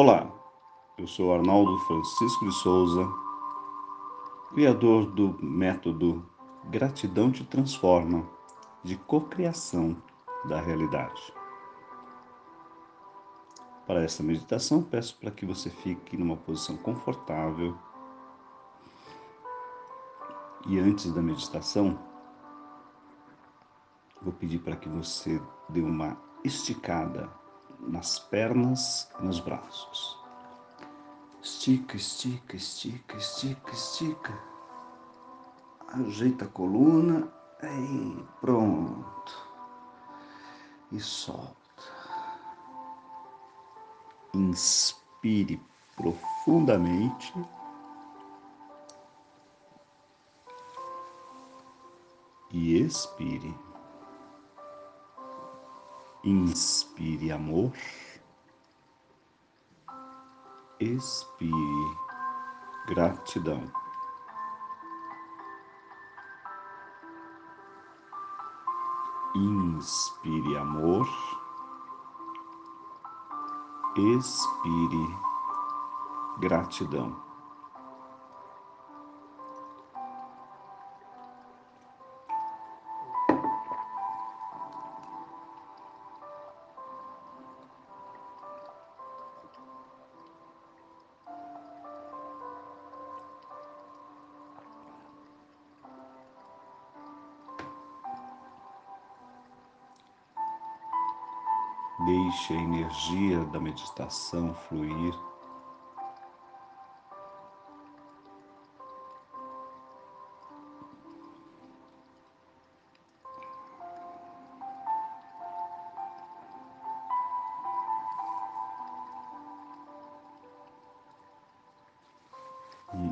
Olá, eu sou Arnaldo Francisco de Souza, criador do método Gratidão te Transforma de cocriação da realidade. Para esta meditação, peço para que você fique numa posição confortável. E antes da meditação, vou pedir para que você dê uma esticada nas pernas e nos braços. Estica, estica, estica, estica, estica. Ajeita a coluna e pronto. E solta. Inspire profundamente. E expire. Inspire amor. Expire gratidão. Inspire amor. Expire gratidão. Deixe a energia da meditação fluir.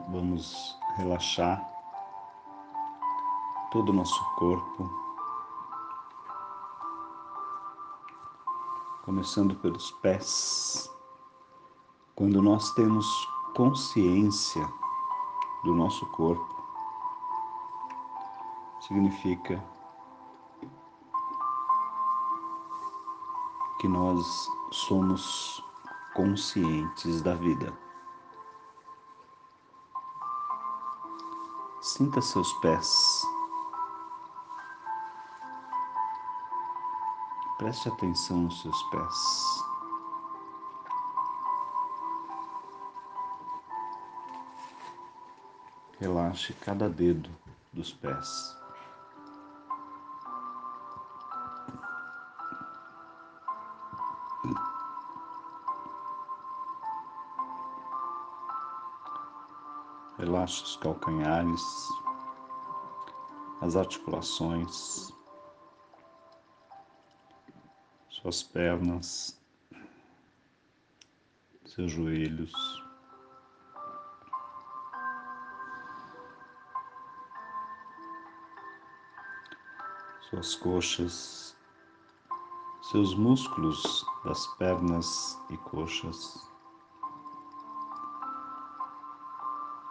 Vamos relaxar todo o nosso corpo. Começando pelos pés. Quando nós temos consciência do nosso corpo, significa que nós somos conscientes da vida. Sinta seus pés. Preste atenção nos seus pés. Relaxe cada dedo dos pés. Relaxe os calcanhares, as articulações. Suas pernas, seus joelhos. Suas coxas, seus músculos das pernas e coxas,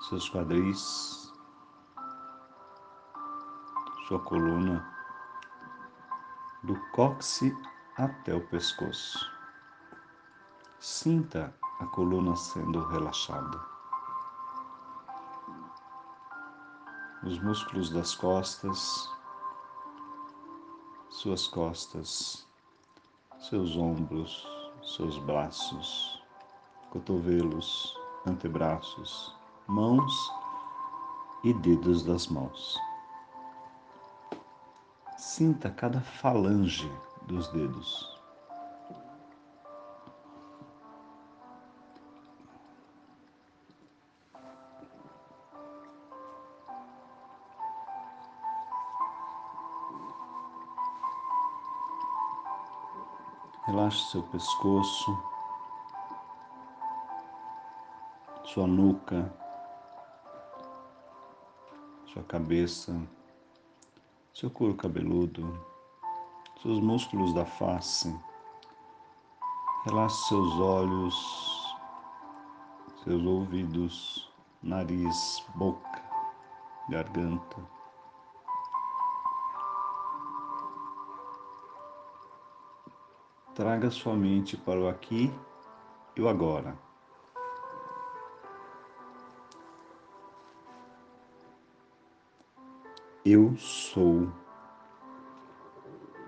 seus quadris, sua coluna, do cóccix até o pescoço. Sinta a coluna sendo relaxada. Os músculos das costas, suas costas, seus ombros, seus braços, cotovelos, antebraços, mãos e dedos das mãos. Sinta cada falange dos dedos. Relaxe seu pescoço, sua nuca, sua cabeça, seu couro cabeludo seus músculos da face. Relaxe seus olhos, seus ouvidos, nariz, boca, garganta. Traga sua mente para o aqui e o agora. Eu sou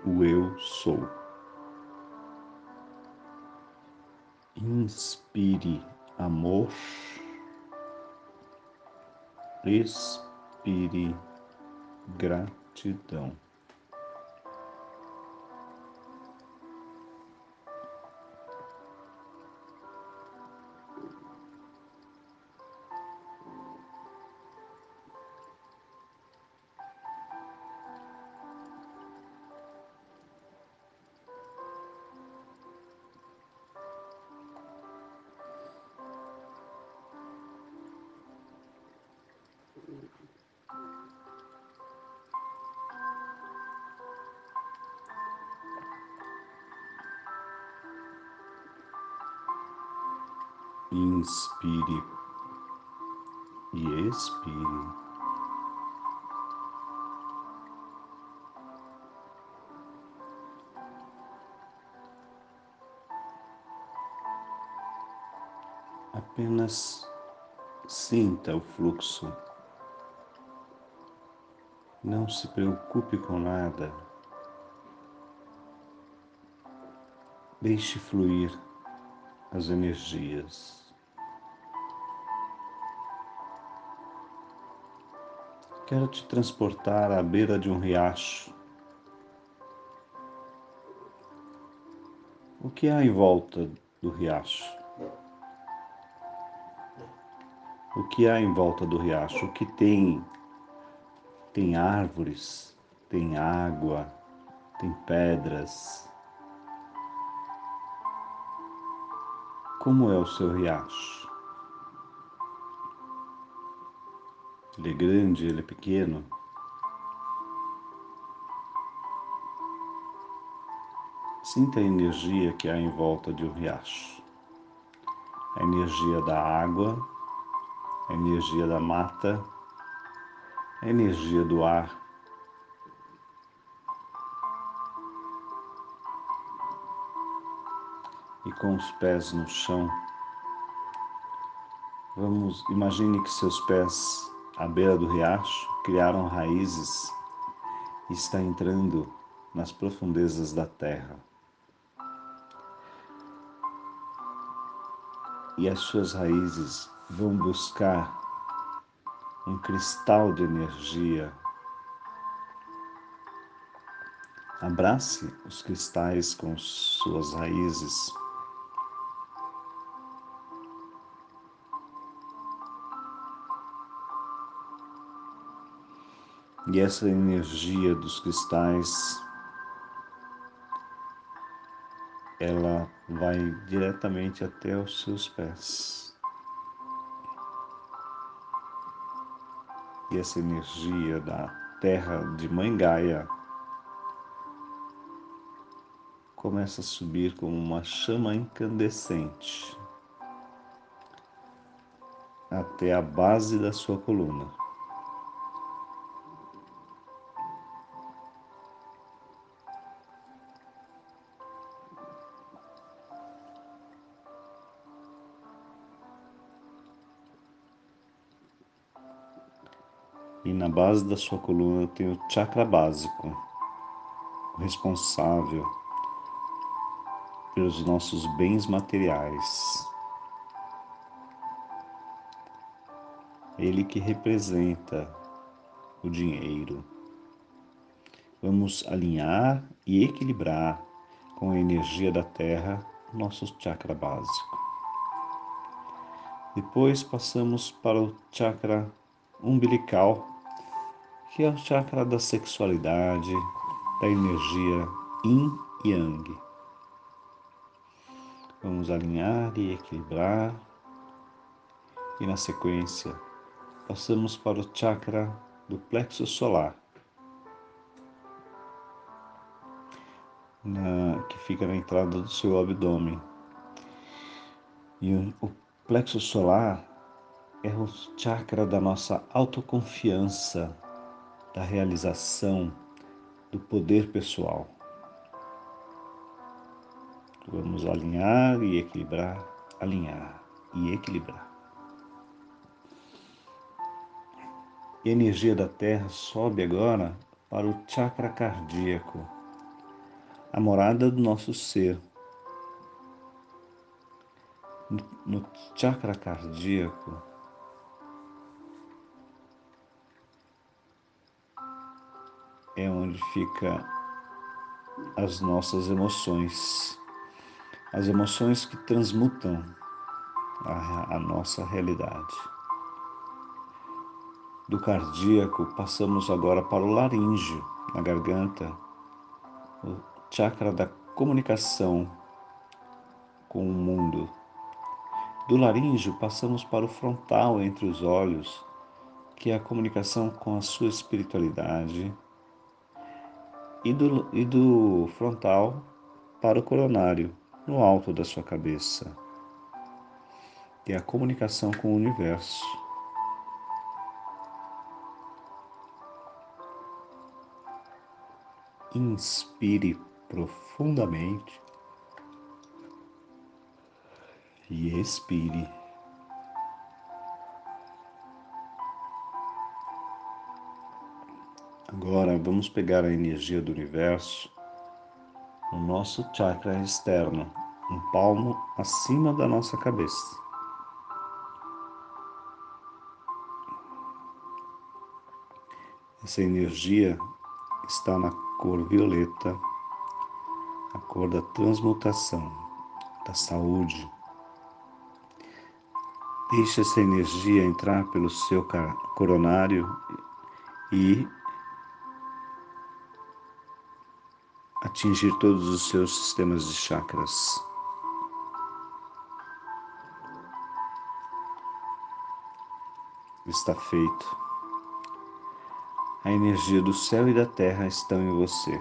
o eu sou. Inspire amor, expire gratidão. Inspire e expire. Apenas sinta o fluxo. Não se preocupe com nada. Deixe fluir as energias. Quero te transportar à beira de um riacho. O que há em volta do riacho? O que há em volta do riacho? O que tem? Tem árvores, tem água, tem pedras. Como é o seu riacho? Ele é grande, ele é pequeno. Sinta a energia que há em volta de um riacho. A energia da água, a energia da mata, a energia do ar. E com os pés no chão, vamos, imagine que seus pés à beira do riacho, criaram raízes e está entrando nas profundezas da terra. E as suas raízes vão buscar um cristal de energia. Abrace os cristais com suas raízes E essa energia dos cristais ela vai diretamente até os seus pés. E essa energia da terra de Mãe Gaia começa a subir como uma chama incandescente até a base da sua coluna. E na base da sua coluna tem o chakra básico, responsável pelos nossos bens materiais. Ele que representa o dinheiro. Vamos alinhar e equilibrar com a energia da Terra nosso chakra básico. Depois passamos para o chakra umbilical que é o chakra da sexualidade, da energia yin e yang. Vamos alinhar e equilibrar. E na sequência, passamos para o chakra do plexo solar, na, que fica na entrada do seu abdômen. E o, o plexo solar é o chakra da nossa autoconfiança, da realização do poder pessoal. Vamos alinhar e equilibrar alinhar e equilibrar. E a energia da Terra sobe agora para o chakra cardíaco, a morada do nosso ser. No chakra cardíaco, é onde fica as nossas emoções, as emoções que transmutam a, a nossa realidade. Do cardíaco, passamos agora para o laríngeo, na garganta, o chakra da comunicação com o mundo. Do laríngeo, passamos para o frontal entre os olhos, que é a comunicação com a sua espiritualidade, e do, e do frontal para o coronário, no alto da sua cabeça, é a comunicação com o universo. Inspire profundamente e expire. Agora vamos pegar a energia do universo no nosso chakra externo, um palmo acima da nossa cabeça. Essa energia está na cor violeta, a cor da transmutação, da saúde. Deixe essa energia entrar pelo seu coronário e atingir todos os seus sistemas de chakras. Está feito. A energia do céu e da terra estão em você.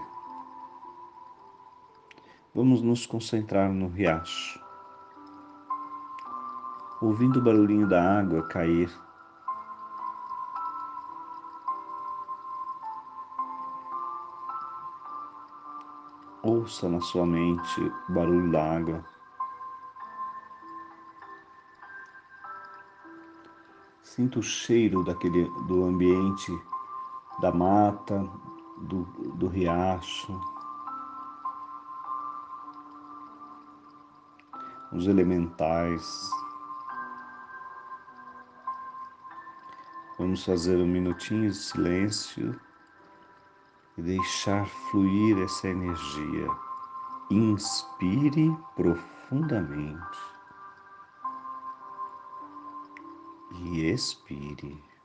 Vamos nos concentrar no riacho, ouvindo o barulhinho da água cair. Ouça na sua mente o barulho da água. Sinta o cheiro daquele, do ambiente da mata, do, do riacho, os elementais. Vamos fazer um minutinho de silêncio e deixar fluir essa energia. Inspire profundamente e expire.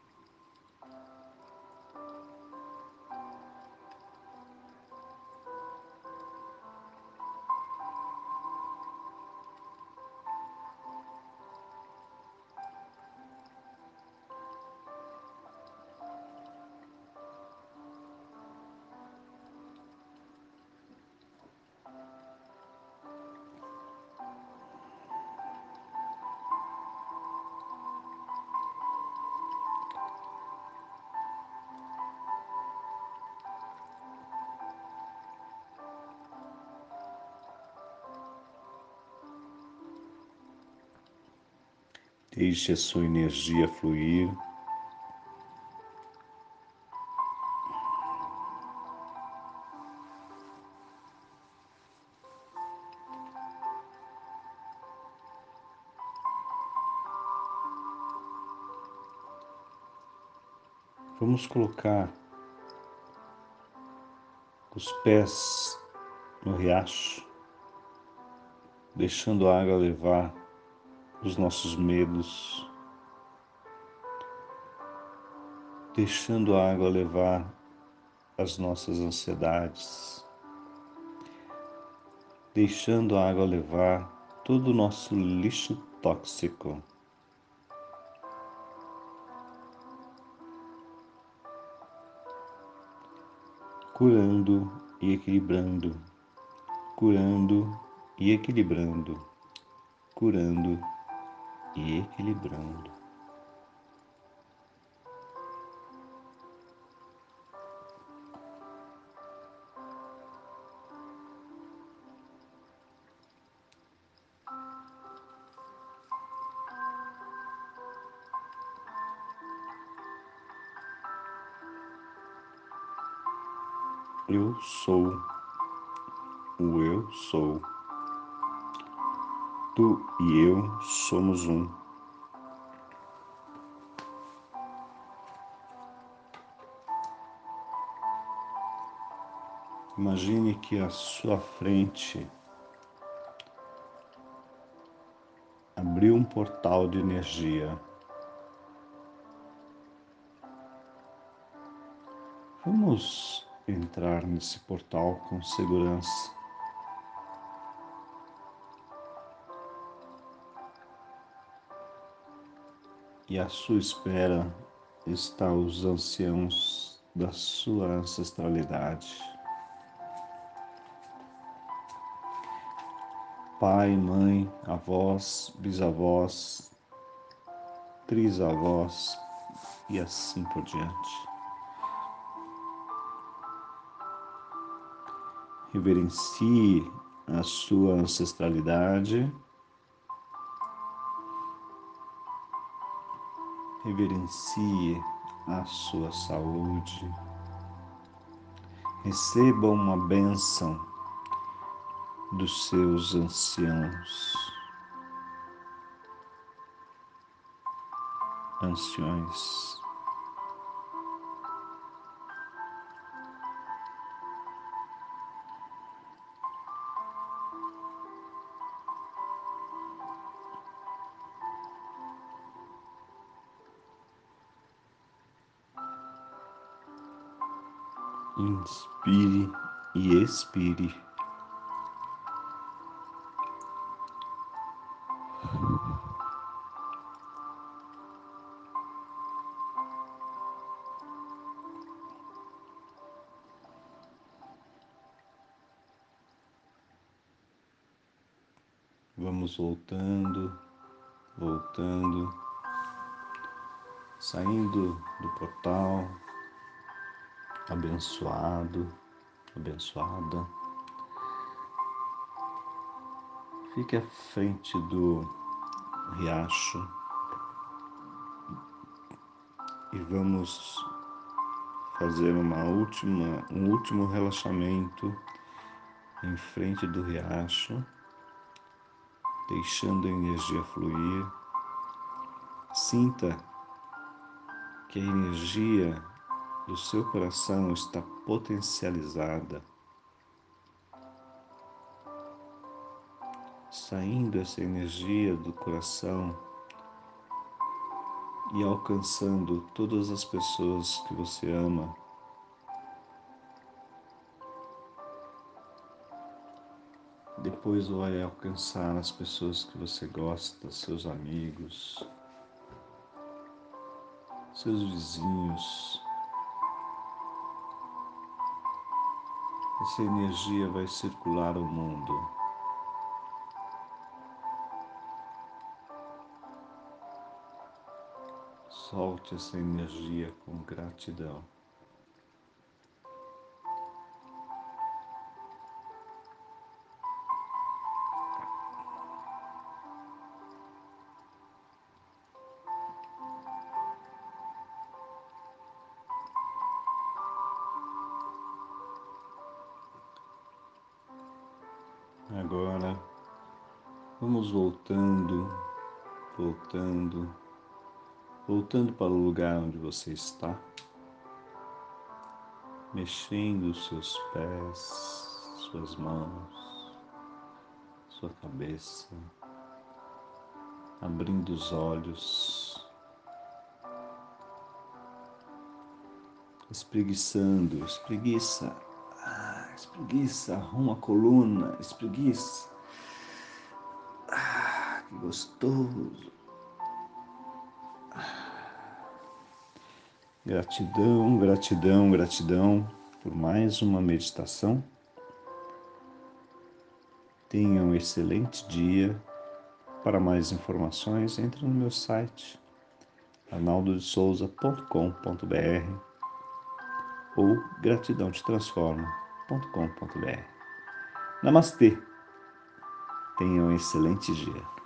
Deixe a sua energia fluir. Vamos colocar os pés no riacho, deixando a água levar os nossos medos, deixando a água levar as nossas ansiedades, deixando a água levar todo o nosso lixo tóxico. Curando e equilibrando, curando e equilibrando, curando e equilibrando. Eu sou o eu sou. Tu e eu somos um. Imagine que à sua frente abriu um portal de energia. Vamos entrar nesse portal com segurança. E à sua espera está os anciãos da sua ancestralidade. Pai, mãe, avós, bisavós, trisavós e assim por diante. reverencie a sua ancestralidade, reverencie a sua saúde, receba uma bênção dos seus anciãos, anciões. Inspire e expire. Abençoada. Fique à frente do riacho e vamos fazer uma última, um último relaxamento em frente do riacho, deixando a energia fluir. Sinta que a energia do seu coração está potencializada, saindo essa energia do coração e alcançando todas as pessoas que você ama. Depois vai alcançar as pessoas que você gosta, seus amigos, seus vizinhos, essa energia vai circular o mundo. Solte essa energia com gratidão. Vamos voltando, voltando, voltando para o lugar onde você está, mexendo os seus pés, suas mãos, sua cabeça, abrindo os olhos, espreguiçando, espreguiça espreguiça, arruma a coluna, espreguiça. Ah, que gostoso. Gratidão, gratidão, gratidão por mais uma meditação. Tenha um excelente dia. Para mais informações, entre no meu site arnaldodesouza.com.br ou gratidão te transforma www.ecosistema.com.br. Namastê. Tenha um excelente dia.